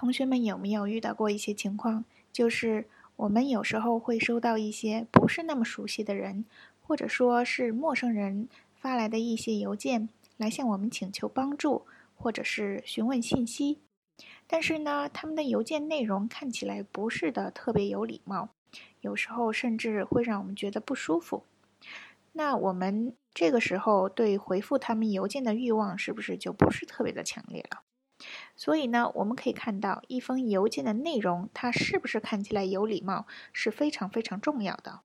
同学们有没有遇到过一些情况，就是我们有时候会收到一些不是那么熟悉的人，或者说是陌生人发来的一些邮件，来向我们请求帮助，或者是询问信息。但是呢，他们的邮件内容看起来不是的特别有礼貌，有时候甚至会让我们觉得不舒服。那我们这个时候对回复他们邮件的欲望是不是就不是特别的强烈了？所以呢，我们可以看到一封邮件的内容，它是不是看起来有礼貌，是非常非常重要的。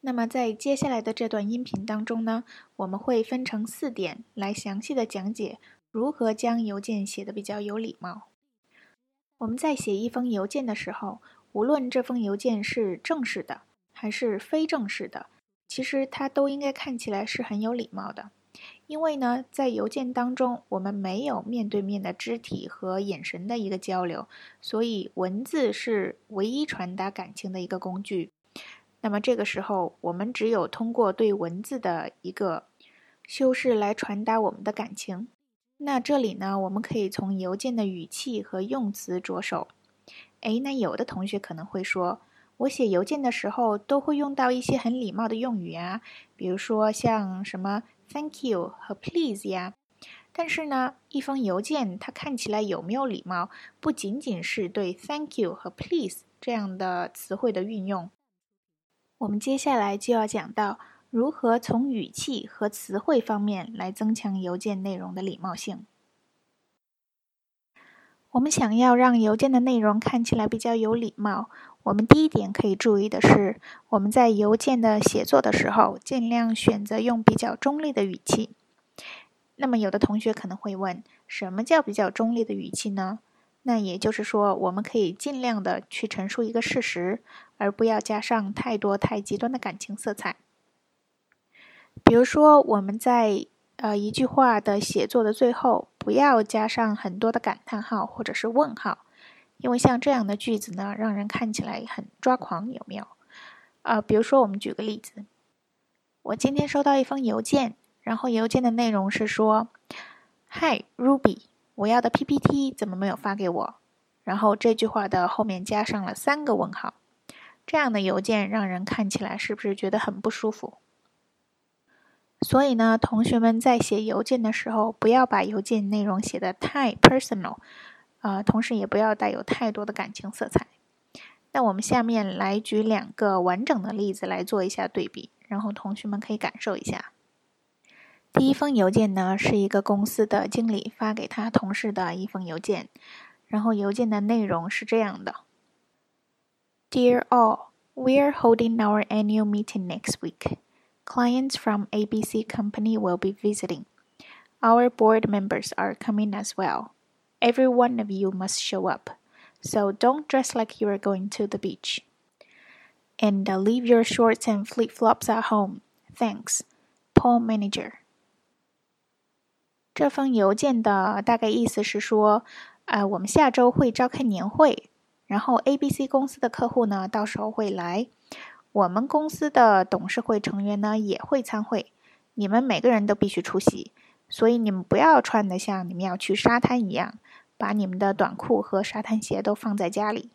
那么在接下来的这段音频当中呢，我们会分成四点来详细的讲解如何将邮件写得比较有礼貌。我们在写一封邮件的时候，无论这封邮件是正式的还是非正式的，其实它都应该看起来是很有礼貌的。因为呢，在邮件当中，我们没有面对面的肢体和眼神的一个交流，所以文字是唯一传达感情的一个工具。那么这个时候，我们只有通过对文字的一个修饰来传达我们的感情。那这里呢，我们可以从邮件的语气和用词着手。诶，那有的同学可能会说，我写邮件的时候都会用到一些很礼貌的用语啊，比如说像什么。Thank you 和 Please 呀，但是呢，一封邮件它看起来有没有礼貌，不仅仅是对 Thank you 和 Please 这样的词汇的运用。我们接下来就要讲到如何从语气和词汇方面来增强邮件内容的礼貌性。我们想要让邮件的内容看起来比较有礼貌。我们第一点可以注意的是，我们在邮件的写作的时候，尽量选择用比较中立的语气。那么，有的同学可能会问，什么叫比较中立的语气呢？那也就是说，我们可以尽量的去陈述一个事实，而不要加上太多太极端的感情色彩。比如说，我们在呃一句话的写作的最后，不要加上很多的感叹号或者是问号。因为像这样的句子呢，让人看起来很抓狂，有没有？啊，比如说，我们举个例子，我今天收到一封邮件，然后邮件的内容是说：“Hi Ruby，我要的 PPT 怎么没有发给我？”然后这句话的后面加上了三个问号，这样的邮件让人看起来是不是觉得很不舒服？所以呢，同学们在写邮件的时候，不要把邮件内容写得太 personal。啊，同时也不要带有太多的感情色彩。那我们下面来举两个完整的例子来做一下对比，然后同学们可以感受一下。第一封邮件呢，是一个公司的经理发给他同事的一封邮件，然后邮件的内容是这样的：Dear all, we're holding our annual meeting next week. Clients from ABC Company will be visiting. Our board members are coming as well. Every one of you must show up, so don't dress like you are going to the beach. And uh, leave your shorts and flip flops at home. Thanks, Paul Manager. 这封邮件的大概意思是说，呃，我们下周会召开年会，然后 ABC 公司的客户呢，到时候会来， 我们公司的董事会成员呢也会参会，你们每个人都必须出席，所以你们不要穿的像你们要去沙滩一样。把你们的短裤和沙滩鞋都放在家里。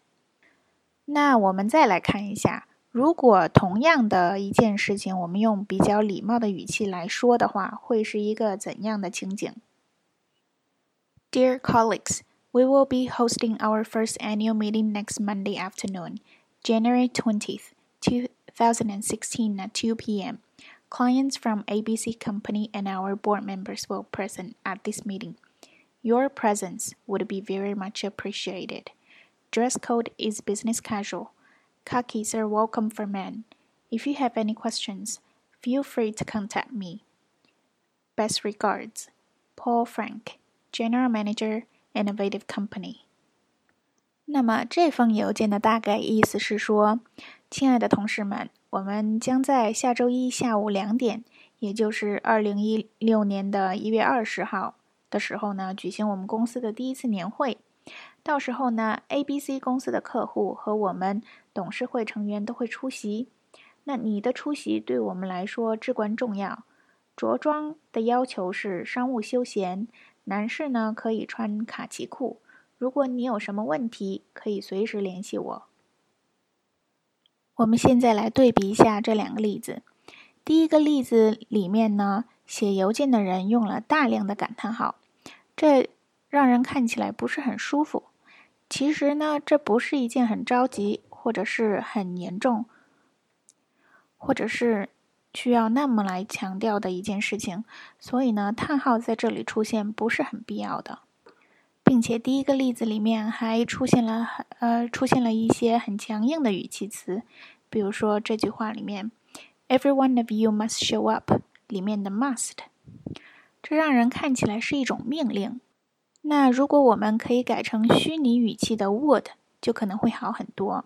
那我们再来看一下，如果同样的一件事情，我们用比较礼貌的语气来说的话，会是一个怎样的情景？Dear colleagues, we will be hosting our first annual meeting next Monday afternoon, January 20th, 2016 at 2 p.m. Clients from ABC Company and our board members will present at this meeting. Your presence would be very much appreciated. Dress code is business casual. Khakis are welcome for men. If you have any questions, feel free to contact me. Best regards, Paul Frank, General Manager, Innovative Company. 那么这封邮件的大概意思是说， 亲爱的同事们，我们将在下周一下午两点，也就是二零一六年的一月二十号的时候呢，举行我们公司的第一次年会。到时候呢，A、B、C 公司的客户和我们董事会成员都会出席。那你的出席对我们来说至关重要。着装的要求是商务休闲，男士呢可以穿卡其裤。如果你有什么问题，可以随时联系我。我们现在来对比一下这两个例子。第一个例子里面呢，写邮件的人用了大量的感叹号，这让人看起来不是很舒服。其实呢，这不是一件很着急或者是很严重，或者是需要那么来强调的一件事情。所以呢，叹号在这里出现不是很必要的。并且第一个例子里面还出现了呃出现了一些很强硬的语气词，比如说这句话里面，Every one of you must show up 里面的 must，这让人看起来是一种命令。那如果我们可以改成虚拟语气的 would，就可能会好很多。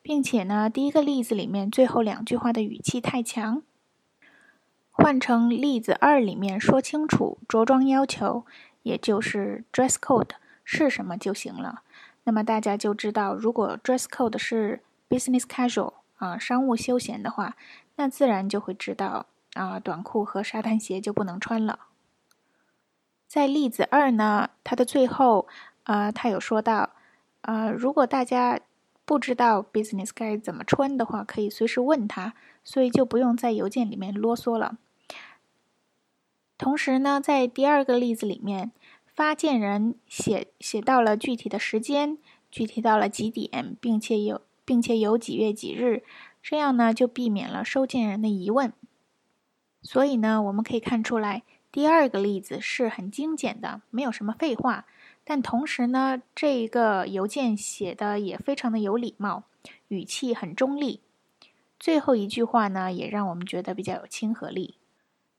并且呢，第一个例子里面最后两句话的语气太强，换成例子二里面说清楚着装要求。也就是 dress code 是什么就行了。那么大家就知道，如果 dress code 是 business casual 啊，商务休闲的话，那自然就会知道啊，短裤和沙滩鞋就不能穿了。在例子二呢，它的最后啊，他有说到，呃，如果大家不知道 business 该怎么穿的话，可以随时问他，所以就不用在邮件里面啰嗦了。同时呢，在第二个例子里面，发件人写写到了具体的时间，具体到了几点，并且有并且有几月几日，这样呢就避免了收件人的疑问。所以呢，我们可以看出来，第二个例子是很精简的，没有什么废话。但同时呢，这一个邮件写的也非常的有礼貌，语气很中立。最后一句话呢，也让我们觉得比较有亲和力。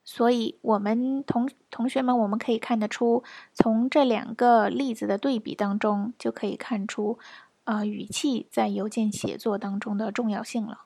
所以，我们同同学们，我们可以看得出，从这两个例子的对比当中，就可以看出，啊，语气在邮件写作当中的重要性了。